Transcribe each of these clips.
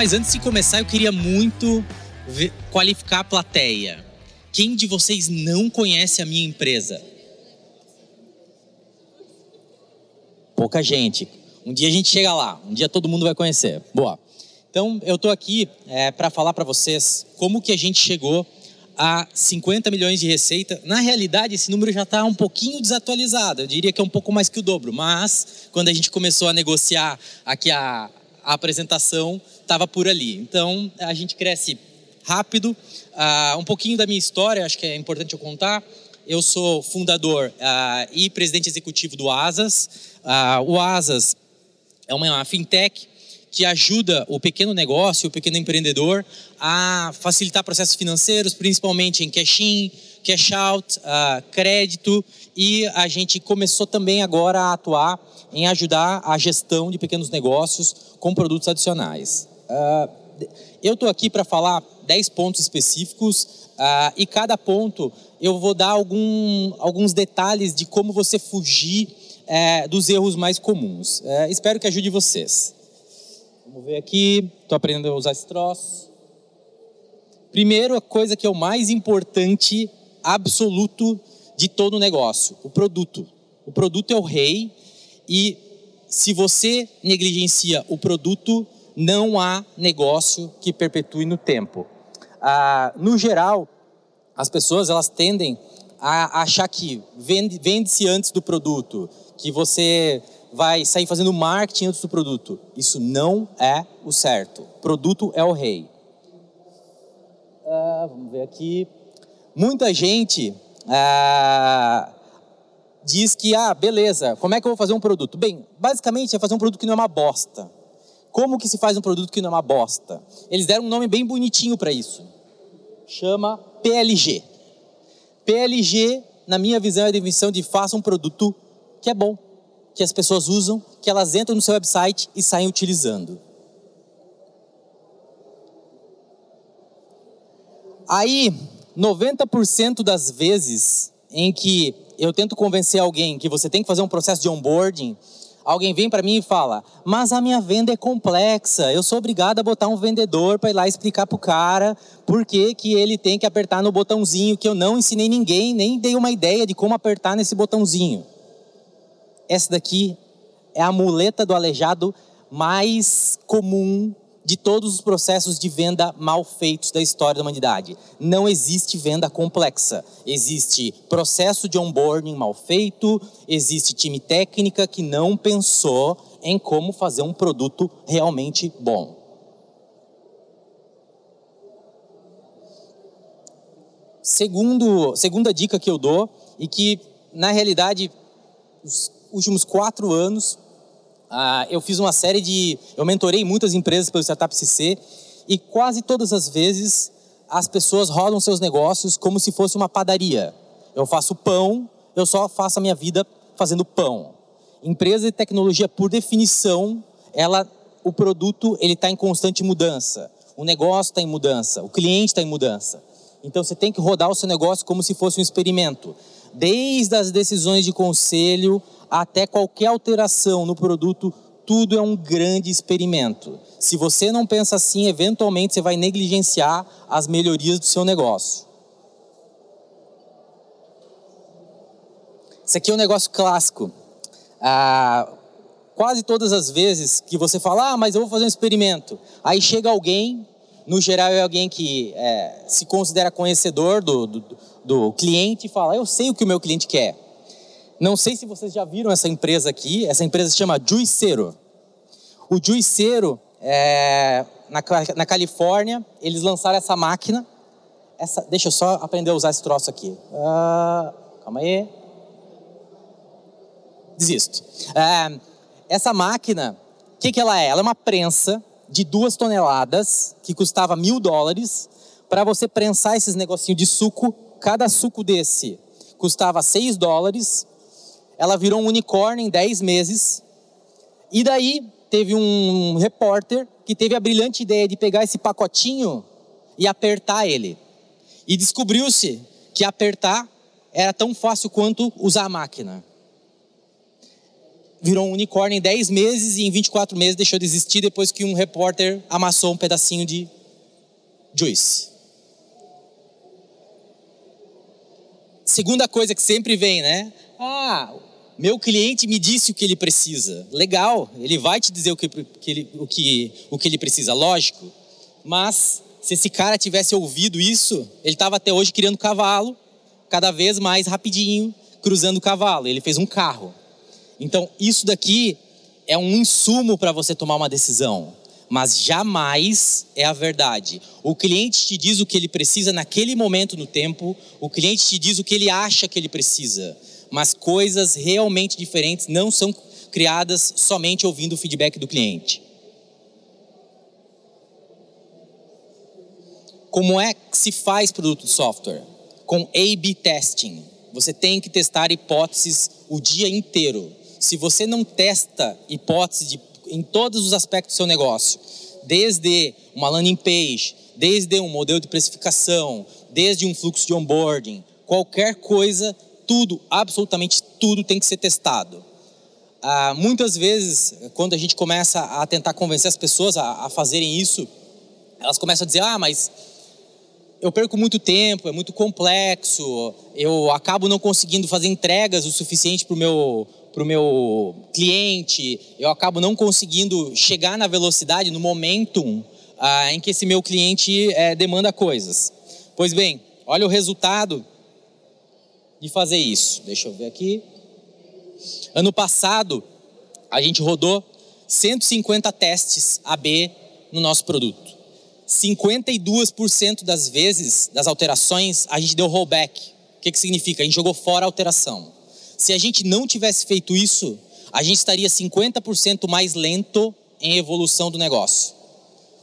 Mas antes de começar, eu queria muito qualificar a plateia. Quem de vocês não conhece a minha empresa? Pouca gente. Um dia a gente chega lá, um dia todo mundo vai conhecer. Boa. Então, eu estou aqui é, para falar para vocês como que a gente chegou a 50 milhões de receita. Na realidade, esse número já está um pouquinho desatualizado. Eu diria que é um pouco mais que o dobro. Mas, quando a gente começou a negociar aqui a, a apresentação, estava por ali. Então, a gente cresce rápido. Uh, um pouquinho da minha história, acho que é importante eu contar. Eu sou fundador uh, e presidente executivo do Asas. Uh, o Asas é uma fintech que ajuda o pequeno negócio, o pequeno empreendedor a facilitar processos financeiros, principalmente em cash-in, cash-out, uh, crédito, e a gente começou também agora a atuar em ajudar a gestão de pequenos negócios com produtos adicionais. Uh, eu estou aqui para falar 10 pontos específicos uh, e cada ponto eu vou dar algum, alguns detalhes de como você fugir uh, dos erros mais comuns. Uh, espero que ajude vocês. Vamos ver aqui, estou aprendendo a usar esse troço. Primeiro, a coisa que é o mais importante, absoluto de todo o negócio, o produto. O produto é o rei e se você negligencia o produto, não há negócio que perpetue no tempo. Ah, no geral, as pessoas elas tendem a achar que vende-se vende antes do produto, que você vai sair fazendo marketing antes do produto. Isso não é o certo. Produto é o rei. Ah, vamos ver aqui. Muita gente ah, diz que, ah, beleza, como é que eu vou fazer um produto? Bem, basicamente é fazer um produto que não é uma bosta. Como que se faz um produto que não é uma bosta? Eles deram um nome bem bonitinho para isso. Chama PLG. PLG, na minha visão, é a definição de faça um produto que é bom que as pessoas usam, que elas entram no seu website e saem utilizando. Aí, 90% das vezes em que eu tento convencer alguém que você tem que fazer um processo de onboarding, alguém vem para mim e fala: "Mas a minha venda é complexa. Eu sou obrigado a botar um vendedor para ir lá explicar para o cara por que, que ele tem que apertar no botãozinho que eu não ensinei ninguém, nem dei uma ideia de como apertar nesse botãozinho." essa daqui é a muleta do aleijado mais comum de todos os processos de venda mal feitos da história da humanidade. Não existe venda complexa. Existe processo de onboarding mal feito, existe time técnica que não pensou em como fazer um produto realmente bom. Segundo, segunda dica que eu dou, e que na realidade os últimos quatro anos, ah, eu fiz uma série de. Eu mentorei muitas empresas pelo Startup CC e quase todas as vezes as pessoas rodam seus negócios como se fosse uma padaria. Eu faço pão, eu só faço a minha vida fazendo pão. Empresa de tecnologia, por definição, ela, o produto ele está em constante mudança. O negócio está em mudança, o cliente está em mudança. Então você tem que rodar o seu negócio como se fosse um experimento. Desde as decisões de conselho até qualquer alteração no produto, tudo é um grande experimento. Se você não pensa assim, eventualmente você vai negligenciar as melhorias do seu negócio. Isso aqui é um negócio clássico. Ah, quase todas as vezes que você fala, ah, mas eu vou fazer um experimento. Aí chega alguém, no geral é alguém que é, se considera conhecedor do, do, do cliente e fala, eu sei o que o meu cliente quer. Não sei se vocês já viram essa empresa aqui. Essa empresa se chama Juiceiro. O Juiceiro, é, na, na Califórnia, eles lançaram essa máquina. Essa, deixa eu só aprender a usar esse troço aqui. Uh, calma aí. Desisto. É, essa máquina, o que, que ela é? Ela é uma prensa de duas toneladas que custava mil dólares para você prensar esses negocinhos de suco. Cada suco desse custava seis dólares ela virou um unicórnio em 10 meses. E daí teve um repórter que teve a brilhante ideia de pegar esse pacotinho e apertar ele. E descobriu-se que apertar era tão fácil quanto usar a máquina. virou um unicórnio em 10 meses e em 24 meses deixou de existir depois que um repórter amassou um pedacinho de juice. Segunda coisa que sempre vem, né? Ah, meu cliente me disse o que ele precisa. Legal, ele vai te dizer o que, que ele, o que, o que ele precisa, lógico. Mas se esse cara tivesse ouvido isso, ele estava até hoje criando cavalo, cada vez mais rapidinho, cruzando o cavalo. Ele fez um carro. Então, isso daqui é um insumo para você tomar uma decisão, mas jamais é a verdade. O cliente te diz o que ele precisa naquele momento no tempo, o cliente te diz o que ele acha que ele precisa mas coisas realmente diferentes não são criadas somente ouvindo o feedback do cliente. Como é que se faz produto de software? Com A/B testing. Você tem que testar hipóteses o dia inteiro. Se você não testa hipóteses de, em todos os aspectos do seu negócio, desde uma landing page, desde um modelo de precificação, desde um fluxo de onboarding, qualquer coisa tudo, absolutamente tudo tem que ser testado. Ah, muitas vezes, quando a gente começa a tentar convencer as pessoas a, a fazerem isso, elas começam a dizer: ah, mas eu perco muito tempo, é muito complexo, eu acabo não conseguindo fazer entregas o suficiente para o meu, pro meu cliente, eu acabo não conseguindo chegar na velocidade, no momentum ah, em que esse meu cliente é, demanda coisas. Pois bem, olha o resultado de fazer isso. Deixa eu ver aqui. Ano passado, a gente rodou 150 testes AB no nosso produto. 52% das vezes, das alterações, a gente deu rollback. O que, que significa? A gente jogou fora a alteração. Se a gente não tivesse feito isso, a gente estaria 50% mais lento em evolução do negócio.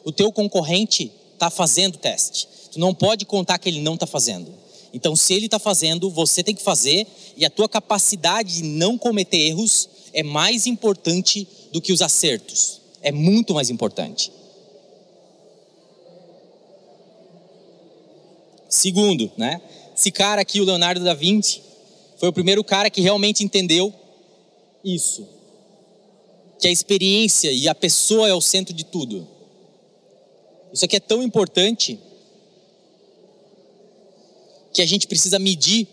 O teu concorrente está fazendo teste. Tu não pode contar que ele não está fazendo. Então, se ele está fazendo, você tem que fazer, e a tua capacidade de não cometer erros é mais importante do que os acertos. É muito mais importante. Segundo, né? Esse cara aqui, o Leonardo da Vinci, foi o primeiro cara que realmente entendeu isso. Que a experiência e a pessoa é o centro de tudo. Isso aqui é tão importante que a gente precisa medir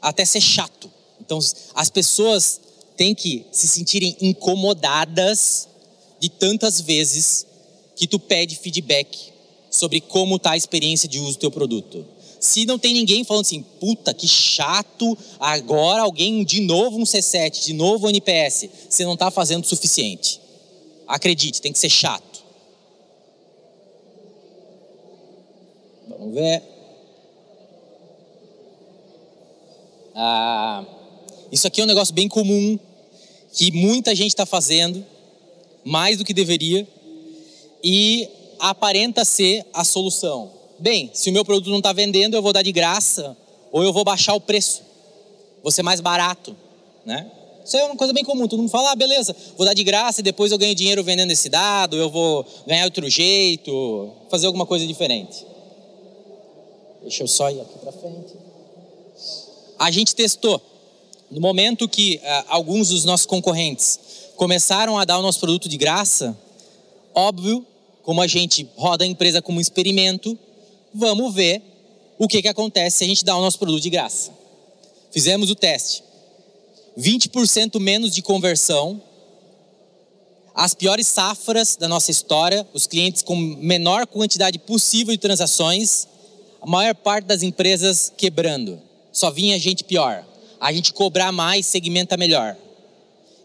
até ser chato. Então, as pessoas têm que se sentirem incomodadas de tantas vezes que tu pede feedback sobre como está a experiência de uso do teu produto. Se não tem ninguém falando assim, puta, que chato, agora alguém de novo um C7, de novo um NPS, você não está fazendo o suficiente. Acredite, tem que ser chato. Vamos ver. Ah, isso aqui é um negócio bem comum que muita gente está fazendo, mais do que deveria, e aparenta ser a solução. Bem, se o meu produto não está vendendo, eu vou dar de graça ou eu vou baixar o preço, vou ser mais barato, né? Isso é uma coisa bem comum. Todo mundo fala, ah, beleza, vou dar de graça e depois eu ganho dinheiro vendendo esse dado, eu vou ganhar outro jeito, fazer alguma coisa diferente. Deixa eu só ir aqui para frente a gente testou. No momento que uh, alguns dos nossos concorrentes começaram a dar o nosso produto de graça, óbvio, como a gente roda a empresa como um experimento, vamos ver o que, que acontece se a gente dá o nosso produto de graça. Fizemos o teste. 20% menos de conversão, as piores safras da nossa história, os clientes com menor quantidade possível de transações, a maior parte das empresas quebrando só vinha gente pior. A gente cobrar mais segmenta melhor.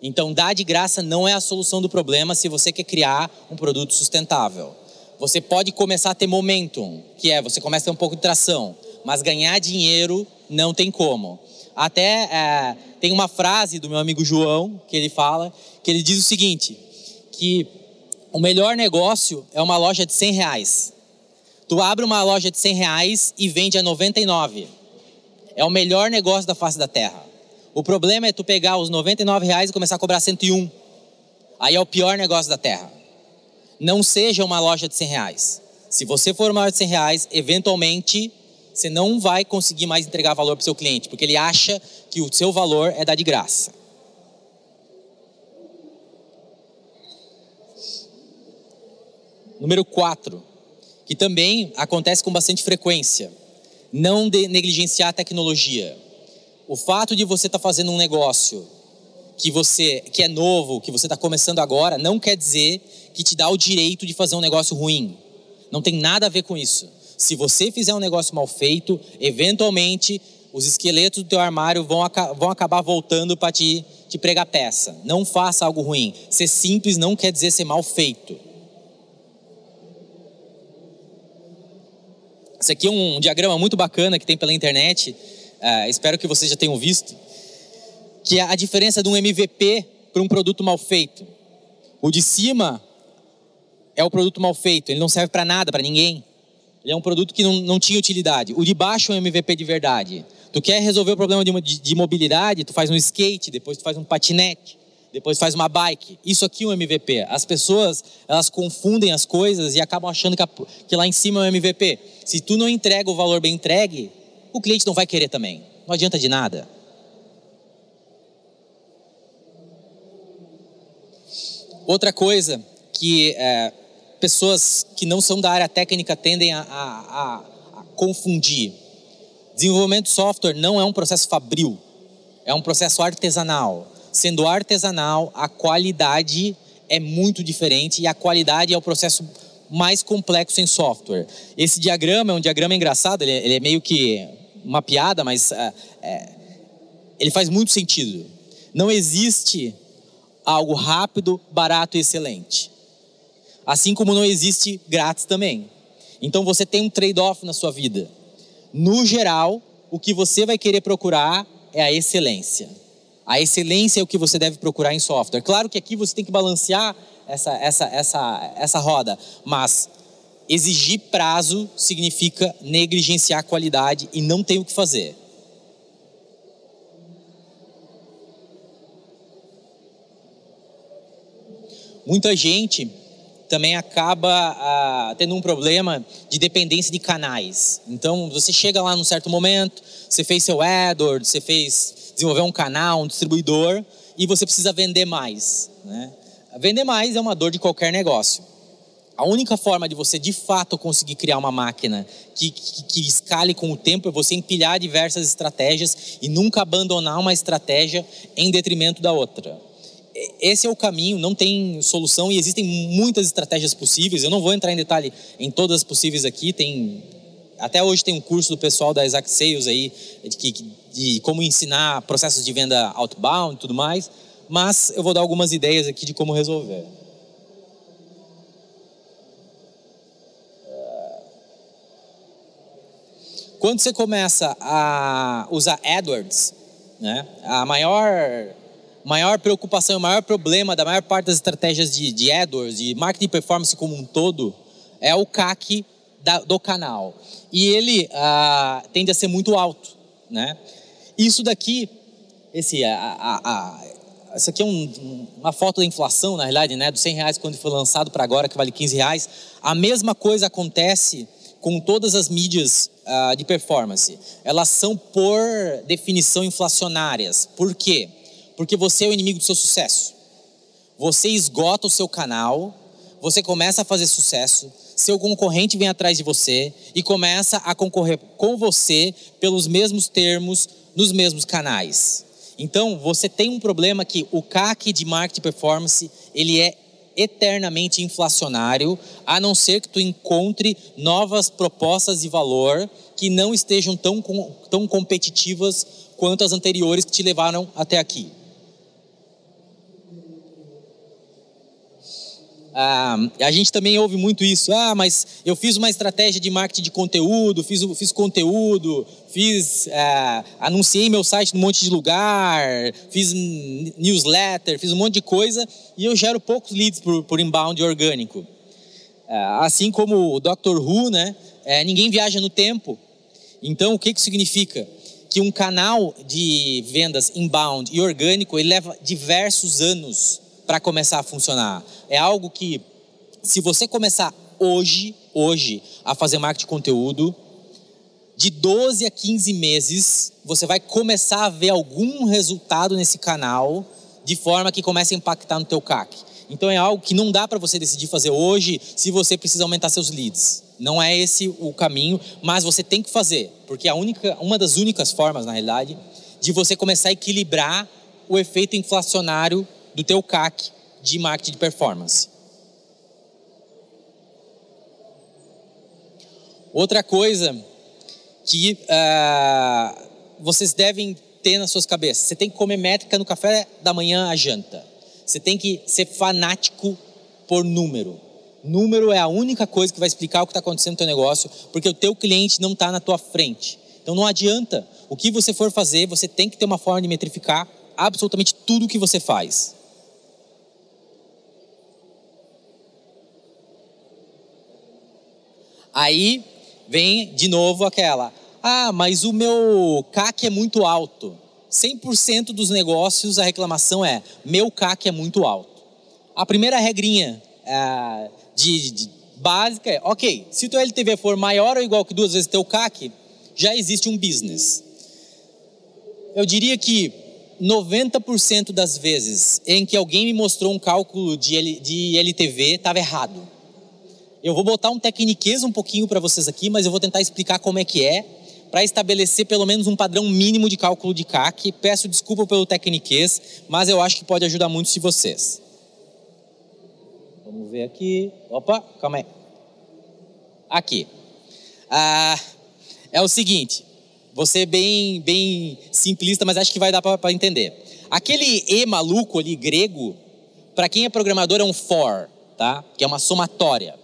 Então, dar de graça não é a solução do problema se você quer criar um produto sustentável. Você pode começar a ter momentum, que é você começa a ter um pouco de tração, mas ganhar dinheiro não tem como. Até é, tem uma frase do meu amigo João que ele fala, que ele diz o seguinte, que o melhor negócio é uma loja de 100 reais. Tu abre uma loja de 100 reais e vende a 99 é o melhor negócio da face da terra. O problema é tu pegar os 99 reais e começar a cobrar 101. Aí é o pior negócio da terra. Não seja uma loja de 100 reais. Se você for uma loja de 100 reais, eventualmente você não vai conseguir mais entregar valor para o seu cliente, porque ele acha que o seu valor é dar de graça. Número 4, que também acontece com bastante frequência não negligenciar a tecnologia. O fato de você estar tá fazendo um negócio que você que é novo, que você está começando agora, não quer dizer que te dá o direito de fazer um negócio ruim. Não tem nada a ver com isso. Se você fizer um negócio mal feito, eventualmente os esqueletos do teu armário vão, vão acabar voltando para te, te pregar peça. Não faça algo ruim. Ser simples não quer dizer ser mal feito. Esse aqui é um diagrama muito bacana que tem pela internet. Uh, espero que vocês já tenham visto. Que é a diferença de um MVP para um produto mal feito. O de cima é o produto mal feito. Ele não serve para nada, para ninguém. Ele é um produto que não, não tinha utilidade. O de baixo é um MVP de verdade. Tu quer resolver o problema de, de, de mobilidade, tu faz um skate, depois tu faz um patinete, depois faz uma bike. Isso aqui é um MVP. As pessoas, elas confundem as coisas e acabam achando que, a, que lá em cima é um MVP. Se tu não entrega o valor bem entregue, o cliente não vai querer também. Não adianta de nada. Outra coisa que é, pessoas que não são da área técnica tendem a, a, a confundir Desenvolvimento de software não é um processo fabril, é um processo artesanal. Sendo artesanal, a qualidade é muito diferente e a qualidade é o processo mais complexo em software. Esse diagrama é um diagrama engraçado, ele é, ele é meio que uma piada, mas é, é, ele faz muito sentido. Não existe algo rápido, barato e excelente. Assim como não existe grátis também. Então você tem um trade-off na sua vida no geral, o que você vai querer procurar é a excelência. A excelência é o que você deve procurar em software. Claro que aqui você tem que balancear essa, essa, essa, essa roda, mas exigir prazo significa negligenciar a qualidade e não tem o que fazer. Muita gente também acaba ah, tendo um problema de dependência de canais. Então, você chega lá num certo momento, você fez seu AdWords, você fez desenvolver um canal, um distribuidor, e você precisa vender mais. Né? Vender mais é uma dor de qualquer negócio. A única forma de você de fato conseguir criar uma máquina que, que, que, escale com o tempo é você empilhar diversas estratégias e nunca abandonar uma estratégia em detrimento da outra esse é o caminho, não tem solução e existem muitas estratégias possíveis. Eu não vou entrar em detalhe em todas as possíveis aqui. Tem até hoje tem um curso do pessoal da Exact Sales aí de, de como ensinar processos de venda outbound e tudo mais. Mas eu vou dar algumas ideias aqui de como resolver. Quando você começa a usar AdWords, né, a maior maior preocupação, o maior problema da maior parte das estratégias de, de AdWords, de marketing performance como um todo, é o CAC da, do canal. E ele ah, tende a ser muito alto. Né? Isso daqui, esse, a, a, a, isso aqui é um, uma foto da inflação, na realidade, né? dos 100 reais quando foi lançado para agora, que vale 15 reais. A mesma coisa acontece com todas as mídias uh, de performance. Elas são, por definição, inflacionárias. Por quê? porque você é o inimigo do seu sucesso. Você esgota o seu canal, você começa a fazer sucesso, seu concorrente vem atrás de você e começa a concorrer com você pelos mesmos termos, nos mesmos canais. Então, você tem um problema que o CAC de marketing performance, ele é eternamente inflacionário, a não ser que tu encontre novas propostas de valor que não estejam tão, tão competitivas quanto as anteriores que te levaram até aqui. Ah, a gente também ouve muito isso. Ah, mas eu fiz uma estratégia de marketing de conteúdo, fiz, fiz conteúdo, fiz, ah, anunciei meu site num monte de lugar, fiz newsletter, fiz um monte de coisa e eu gero poucos leads por, por inbound orgânico. Ah, assim como o Dr. Who, né? É, ninguém viaja no tempo. Então, o que, que significa? Que um canal de vendas inbound e orgânico ele leva diversos anos para começar a funcionar. É algo que, se você começar hoje, hoje, a fazer marketing de conteúdo, de 12 a 15 meses, você vai começar a ver algum resultado nesse canal, de forma que comece a impactar no teu CAC. Então é algo que não dá para você decidir fazer hoje se você precisa aumentar seus leads. Não é esse o caminho, mas você tem que fazer, porque a única, uma das únicas formas, na realidade, de você começar a equilibrar o efeito inflacionário do teu CAC de marketing de performance. Outra coisa que uh, vocês devem ter nas suas cabeças, você tem que comer métrica no café da manhã à janta. Você tem que ser fanático por número. Número é a única coisa que vai explicar o que está acontecendo no teu negócio, porque o teu cliente não está na tua frente. Então não adianta. O que você for fazer, você tem que ter uma forma de metrificar absolutamente tudo o que você faz. Aí vem de novo aquela: ah, mas o meu CAC é muito alto. 100% dos negócios a reclamação é: meu CAC é muito alto. A primeira regrinha é, de, de, básica é: ok, se o teu LTV for maior ou igual que duas vezes teu CAC, já existe um business. Eu diria que 90% das vezes em que alguém me mostrou um cálculo de, L, de LTV estava errado. Eu vou botar um tecniquez um pouquinho para vocês aqui, mas eu vou tentar explicar como é que é, para estabelecer pelo menos um padrão mínimo de cálculo de CAC. Peço desculpa pelo tecniquez, mas eu acho que pode ajudar muito se vocês. Vamos ver aqui. Opa, calma aí. Aqui. Ah, é o seguinte, vou ser bem, bem simplista, mas acho que vai dar para entender. Aquele E maluco ali, grego, para quem é programador é um for, tá? Que é uma somatória.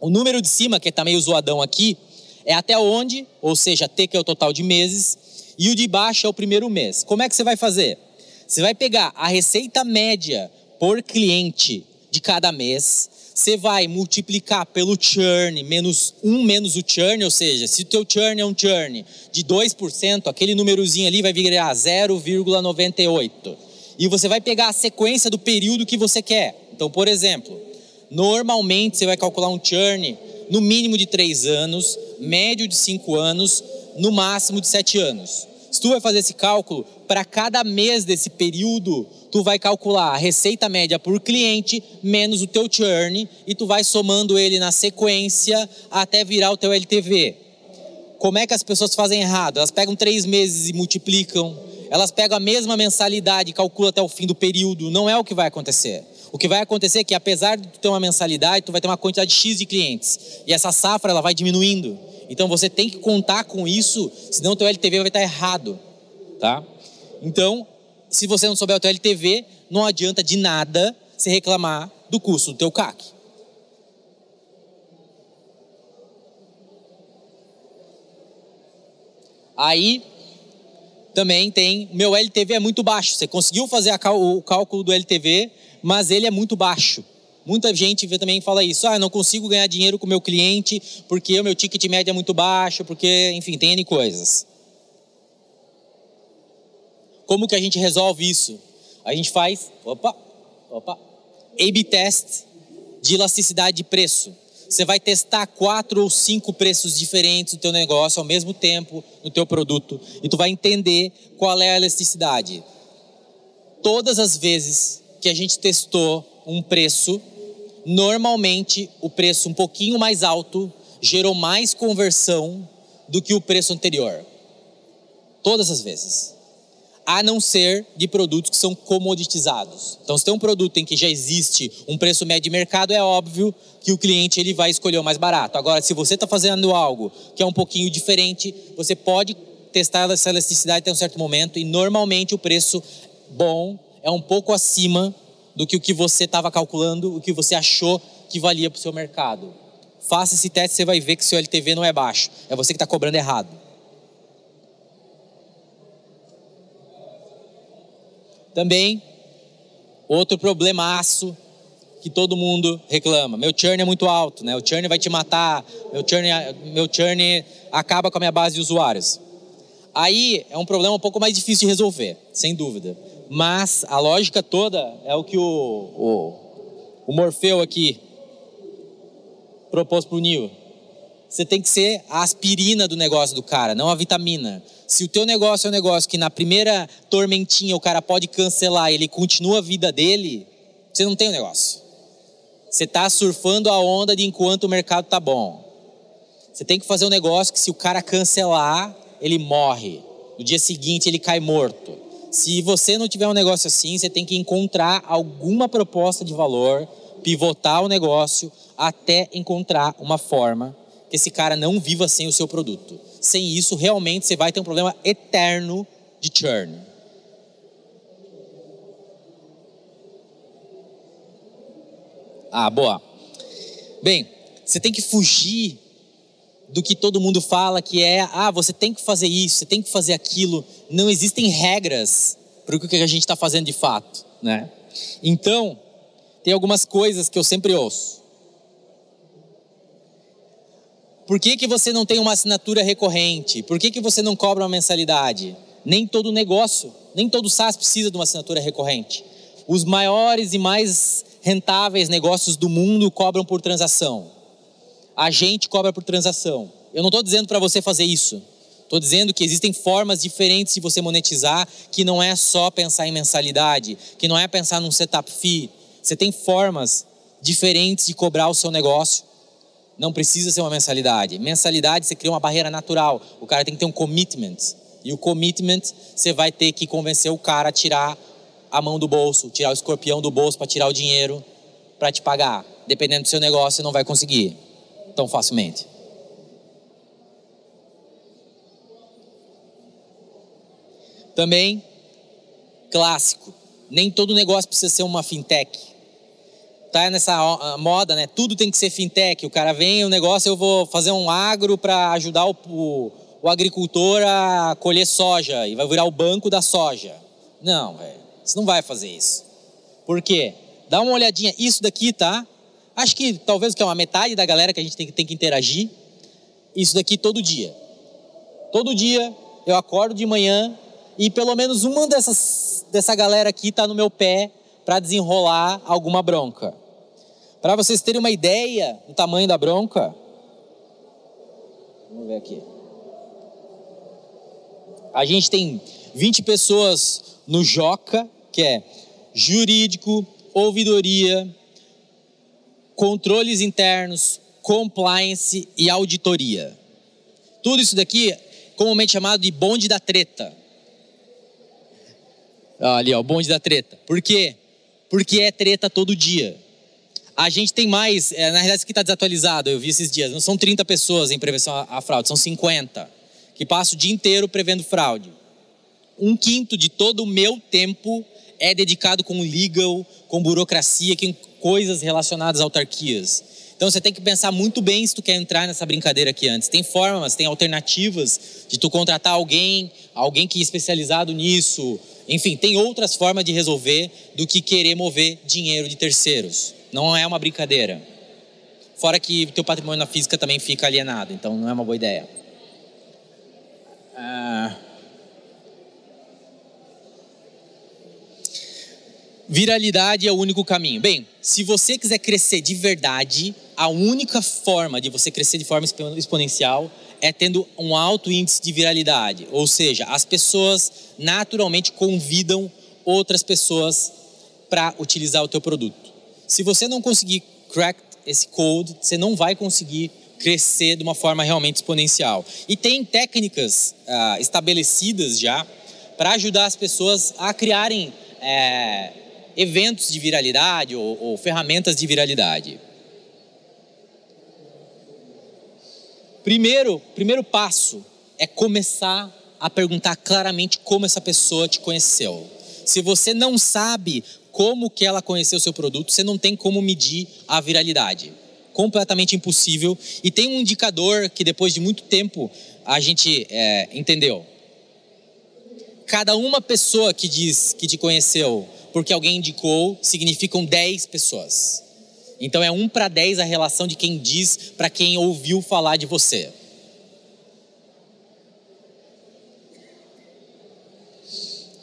O número de cima, que está meio zoadão aqui, é até onde, ou seja, T que é o total de meses, e o de baixo é o primeiro mês. Como é que você vai fazer? Você vai pegar a receita média por cliente de cada mês, você vai multiplicar pelo churn, menos 1 menos o churn, ou seja, se o teu churn é um churn de 2%, aquele númerozinho ali vai virar 0,98. E você vai pegar a sequência do período que você quer. Então, por exemplo, Normalmente você vai calcular um churn no mínimo de 3 anos, médio de 5 anos, no máximo de 7 anos. Se tu vai fazer esse cálculo, para cada mês desse período, tu vai calcular a receita média por cliente menos o teu churn e tu vai somando ele na sequência até virar o teu LTV. Como é que as pessoas fazem errado? Elas pegam três meses e multiplicam. Elas pegam a mesma mensalidade e calculam até o fim do período. Não é o que vai acontecer. O que vai acontecer é que apesar de tu ter uma mensalidade, tu vai ter uma quantidade X de clientes. E essa safra ela vai diminuindo. Então você tem que contar com isso, senão o teu LTV vai estar errado, tá? Então, se você não souber o teu LTV, não adianta de nada se reclamar do custo do teu CAC. Aí também tem, meu LTV é muito baixo. Você conseguiu fazer o cálculo do LTV, mas ele é muito baixo. Muita gente também fala isso. Ah, não consigo ganhar dinheiro com meu cliente porque o meu ticket médio é muito baixo, porque, enfim, tem N coisas. Como que a gente resolve isso? A gente faz, opa, opa, A-B test de elasticidade de preço. Você vai testar quatro ou cinco preços diferentes do teu negócio ao mesmo tempo no teu produto e tu vai entender qual é a elasticidade. Todas as vezes que a gente testou um preço, normalmente o preço um pouquinho mais alto gerou mais conversão do que o preço anterior. Todas as vezes. A não ser de produtos que são comoditizados. Então, se tem um produto em que já existe um preço médio de mercado, é óbvio que o cliente ele vai escolher o mais barato. Agora, se você está fazendo algo que é um pouquinho diferente, você pode testar essa elasticidade até um certo momento e normalmente o preço bom é um pouco acima do que o que você estava calculando, o que você achou que valia para o seu mercado. Faça esse teste, você vai ver que seu LTV não é baixo. É você que está cobrando errado. Também, outro problemaço que todo mundo reclama. Meu churn é muito alto, né? O churn vai te matar, meu churn, meu churn acaba com a minha base de usuários. Aí é um problema um pouco mais difícil de resolver, sem dúvida. Mas a lógica toda é o que o, o, o Morfeu aqui propôs para o Nil. Você tem que ser a aspirina do negócio do cara, não a vitamina. Se o teu negócio é um negócio que na primeira tormentinha o cara pode cancelar e ele continua a vida dele, você não tem um negócio. Você está surfando a onda de enquanto o mercado tá bom. Você tem que fazer um negócio que se o cara cancelar, ele morre. No dia seguinte ele cai morto. Se você não tiver um negócio assim, você tem que encontrar alguma proposta de valor, pivotar o negócio até encontrar uma forma que esse cara não viva sem o seu produto. Sem isso, realmente você vai ter um problema eterno de churn. Ah, boa. Bem, você tem que fugir do que todo mundo fala, que é, ah, você tem que fazer isso, você tem que fazer aquilo. Não existem regras para o que a gente está fazendo de fato, né? Então, tem algumas coisas que eu sempre ouço. Por que, que você não tem uma assinatura recorrente? Por que, que você não cobra uma mensalidade? Nem todo negócio, nem todo SaaS precisa de uma assinatura recorrente. Os maiores e mais rentáveis negócios do mundo cobram por transação. A gente cobra por transação. Eu não estou dizendo para você fazer isso. Estou dizendo que existem formas diferentes de você monetizar, que não é só pensar em mensalidade, que não é pensar num setup fee. Você tem formas diferentes de cobrar o seu negócio. Não precisa ser uma mensalidade. Mensalidade você cria uma barreira natural. O cara tem que ter um commitment. E o commitment você vai ter que convencer o cara a tirar a mão do bolso, tirar o escorpião do bolso para tirar o dinheiro para te pagar. Dependendo do seu negócio, você não vai conseguir tão facilmente. Também, clássico, nem todo negócio precisa ser uma fintech. Tá nessa moda, né? Tudo tem que ser fintech. O cara vem, o negócio, eu vou fazer um agro para ajudar o, o, o, agricultor a colher soja e vai virar o banco da soja. Não, velho, você não vai fazer isso. Por quê? Dá uma olhadinha, isso daqui, tá? Acho que talvez que é uma metade da galera que a gente tem, tem que interagir. Isso daqui todo dia. Todo dia eu acordo de manhã e pelo menos uma dessas, dessa galera aqui está no meu pé para desenrolar alguma bronca. Para vocês terem uma ideia do tamanho da bronca, vamos ver aqui. A gente tem 20 pessoas no Joca, que é jurídico, ouvidoria, controles internos, compliance e auditoria. Tudo isso daqui comumente chamado de bonde da treta. Ali, ó, o bonde da treta. Por quê? Porque é treta todo dia. A gente tem mais, é, na realidade isso aqui está desatualizado, eu vi esses dias. Não são 30 pessoas em prevenção à, fraude, são 50. Que passam o dia inteiro prevendo fraude. Um quinto de todo o meu tempo é dedicado com legal, com burocracia, coisas relacionadas a autarquias. Então você tem que pensar muito bem se tu quer entrar nessa brincadeira aqui antes. Tem formas, tem alternativas de tu contratar alguém, alguém que é especializado nisso. Enfim, tem outras formas de resolver do que querer mover dinheiro de terceiros. Não é uma brincadeira. Fora que teu patrimônio na física também fica alienado, então não é uma boa ideia. Ah... Viralidade é o único caminho. Bem, se você quiser crescer de verdade, a única forma de você crescer de forma exponencial é tendo um alto índice de viralidade. Ou seja, as pessoas naturalmente convidam outras pessoas para utilizar o teu produto. Se você não conseguir crack esse code, você não vai conseguir crescer de uma forma realmente exponencial. E tem técnicas ah, estabelecidas já para ajudar as pessoas a criarem é, eventos de viralidade ou, ou ferramentas de viralidade. Primeiro, primeiro passo é começar a perguntar claramente como essa pessoa te conheceu. Se você não sabe como que ela conheceu o seu produto, você não tem como medir a viralidade. Completamente impossível. E tem um indicador que depois de muito tempo a gente é, entendeu. Cada uma pessoa que diz que te conheceu porque alguém indicou, significam 10 pessoas. Então é 1 para 10 a relação de quem diz para quem ouviu falar de você.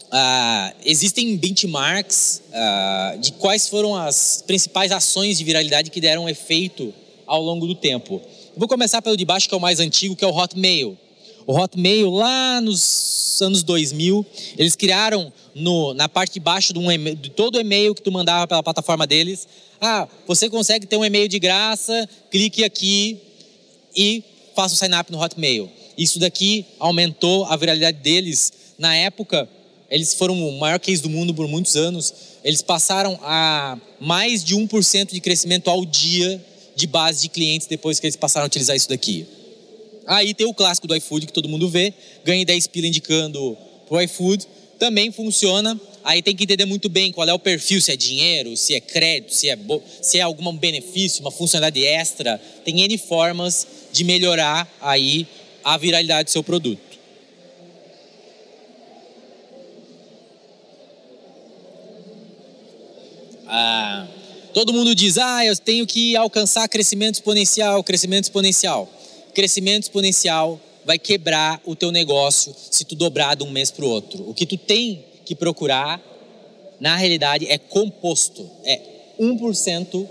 Ah, existem benchmarks ah, de quais foram as principais ações de viralidade que deram efeito ao longo do tempo. vou começar pelo de baixo, que é o mais antigo, que é o Hotmail. O Hotmail, lá nos anos 2000, eles criaram no, na parte de baixo de, um de todo e-mail que tu mandava pela plataforma deles. Ah, você consegue ter um e-mail de graça, clique aqui e faça o sign-up no Hotmail. Isso daqui aumentou a viralidade deles. Na época, eles foram o maior case do mundo por muitos anos. Eles passaram a mais de 1% de crescimento ao dia de base de clientes depois que eles passaram a utilizar isso daqui. Aí tem o clássico do iFood que todo mundo vê, ganhe 10 pila indicando pro iFood, também funciona. Aí tem que entender muito bem qual é o perfil, se é dinheiro, se é crédito, se é, se é algum benefício, uma funcionalidade extra. Tem N formas de melhorar aí a viralidade do seu produto. Ah, todo mundo diz, ah, eu tenho que alcançar crescimento exponencial, crescimento exponencial. Crescimento exponencial vai quebrar o teu negócio se tu dobrar de um mês para o outro. O que tu tem que procurar, na realidade, é composto. É 1%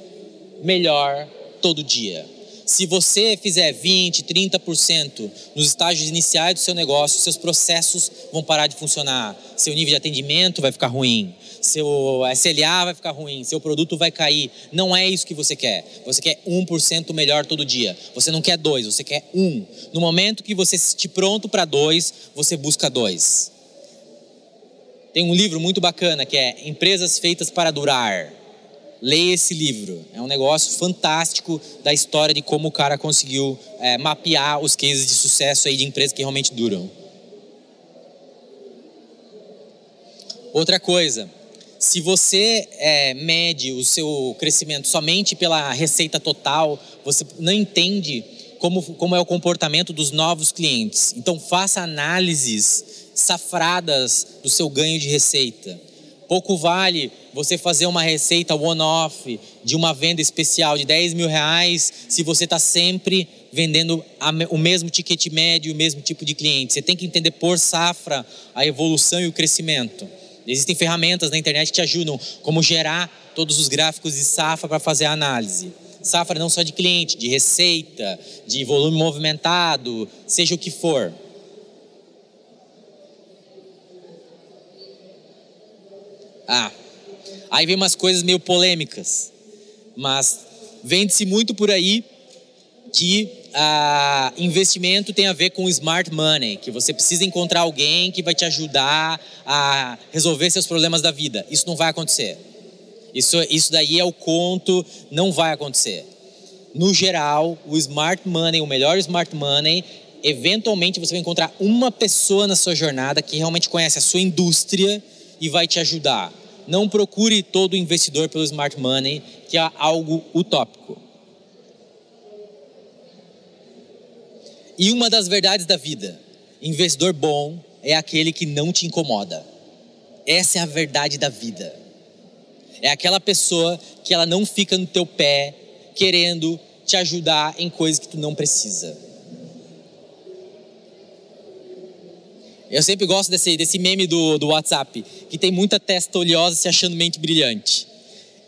melhor todo dia. Se você fizer 20, 30% nos estágios iniciais do seu negócio, seus processos vão parar de funcionar. Seu nível de atendimento vai ficar ruim. Seu SLA vai ficar ruim. Seu produto vai cair. Não é isso que você quer. Você quer 1% melhor todo dia. Você não quer dois, você quer um. No momento que você estiver pronto para dois, você busca dois. Tem um livro muito bacana que é Empresas Feitas para Durar leia esse livro. É um negócio fantástico da história de como o cara conseguiu é, mapear os cases de sucesso aí de empresas que realmente duram. Outra coisa, se você é, mede o seu crescimento somente pela receita total, você não entende como, como é o comportamento dos novos clientes. Então, faça análises safradas do seu ganho de receita. Pouco vale você fazer uma receita one-off de uma venda especial de 10 mil reais se você está sempre vendendo o mesmo ticket médio, o mesmo tipo de cliente. Você tem que entender por safra a evolução e o crescimento. Existem ferramentas na internet que te ajudam, como gerar todos os gráficos de safra para fazer a análise. Safra não só de cliente, de receita, de volume movimentado, seja o que for. Ah, aí vem umas coisas meio polêmicas, mas vende-se muito por aí que ah, investimento tem a ver com smart money, que você precisa encontrar alguém que vai te ajudar a resolver seus problemas da vida. Isso não vai acontecer. Isso, isso daí é o conto, não vai acontecer. No geral, o smart money, o melhor smart money, eventualmente você vai encontrar uma pessoa na sua jornada que realmente conhece a sua indústria e vai te ajudar. Não procure todo investidor pelo smart money, que é algo utópico. E uma das verdades da vida: investidor bom é aquele que não te incomoda. Essa é a verdade da vida. É aquela pessoa que ela não fica no teu pé querendo te ajudar em coisas que tu não precisa. Eu sempre gosto desse, desse meme do, do WhatsApp, que tem muita testa oleosa se achando mente brilhante.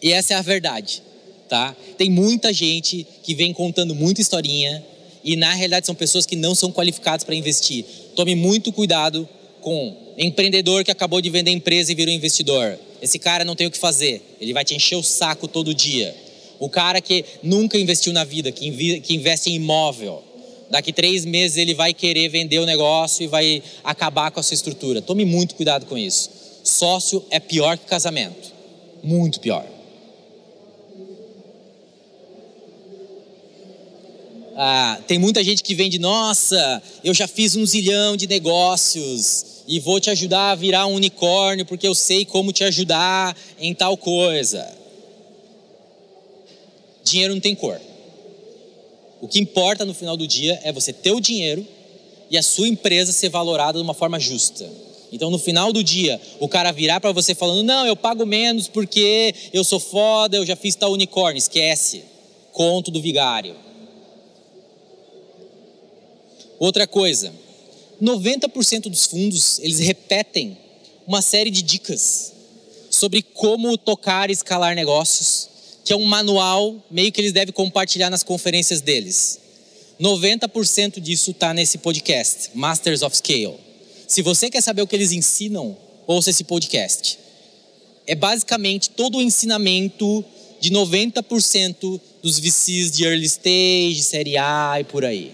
E essa é a verdade, tá? Tem muita gente que vem contando muita historinha e na realidade são pessoas que não são qualificadas para investir. Tome muito cuidado com empreendedor que acabou de vender empresa e virou investidor. Esse cara não tem o que fazer, ele vai te encher o saco todo dia. O cara que nunca investiu na vida, que investe em imóvel, Daqui três meses ele vai querer vender o negócio e vai acabar com a sua estrutura. Tome muito cuidado com isso. Sócio é pior que casamento. Muito pior. Ah, tem muita gente que vende, nossa, eu já fiz um zilhão de negócios e vou te ajudar a virar um unicórnio porque eu sei como te ajudar em tal coisa. Dinheiro não tem cor. O que importa no final do dia é você ter o dinheiro e a sua empresa ser valorada de uma forma justa. Então, no final do dia, o cara virar para você falando: Não, eu pago menos porque eu sou foda, eu já fiz tal unicórnio. Esquece. Conto do vigário. Outra coisa: 90% dos fundos eles repetem uma série de dicas sobre como tocar e escalar negócios que é um manual meio que eles devem compartilhar nas conferências deles. 90% disso está nesse podcast, Masters of Scale. Se você quer saber o que eles ensinam, ouça esse podcast. É basicamente todo o ensinamento de 90% dos VCs de early stage, série A e por aí.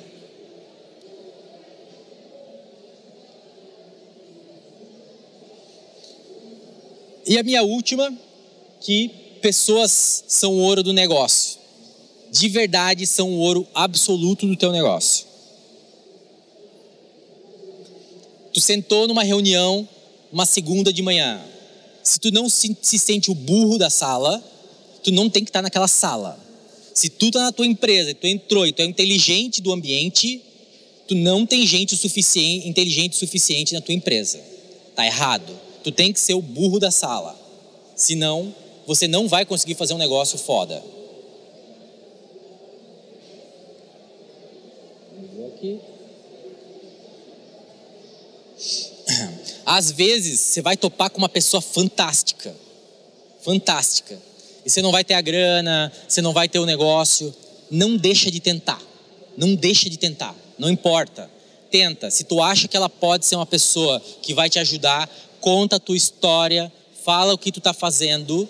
E a minha última, que pessoas são o ouro do negócio. De verdade são o ouro absoluto do teu negócio. Tu sentou numa reunião, uma segunda de manhã. Se tu não se, se sente o burro da sala, tu não tem que estar naquela sala. Se tu tá na tua empresa, tu entrou e tu é inteligente do ambiente, tu não tem gente suficiente, inteligente o suficiente na tua empresa. Tá errado. Tu tem que ser o burro da sala. Senão, você não vai conseguir fazer um negócio foda. Às vezes, você vai topar com uma pessoa fantástica. Fantástica. E você não vai ter a grana, você não vai ter o negócio. Não deixa de tentar. Não deixa de tentar. Não importa. Tenta. Se tu acha que ela pode ser uma pessoa que vai te ajudar, conta a tua história, fala o que tu está fazendo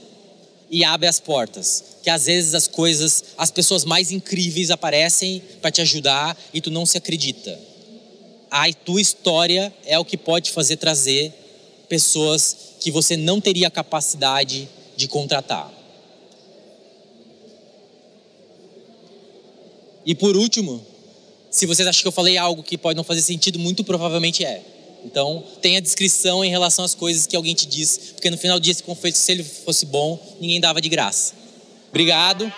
e abre as portas. Que às vezes as coisas, as pessoas mais incríveis aparecem para te ajudar e tu não se acredita a tua história é o que pode fazer trazer pessoas que você não teria capacidade de contratar. E por último, se vocês acham que eu falei algo que pode não fazer sentido, muito provavelmente é. Então, tenha descrição em relação às coisas que alguém te diz, porque no final do dia se ele fosse bom, ninguém dava de graça. Obrigado.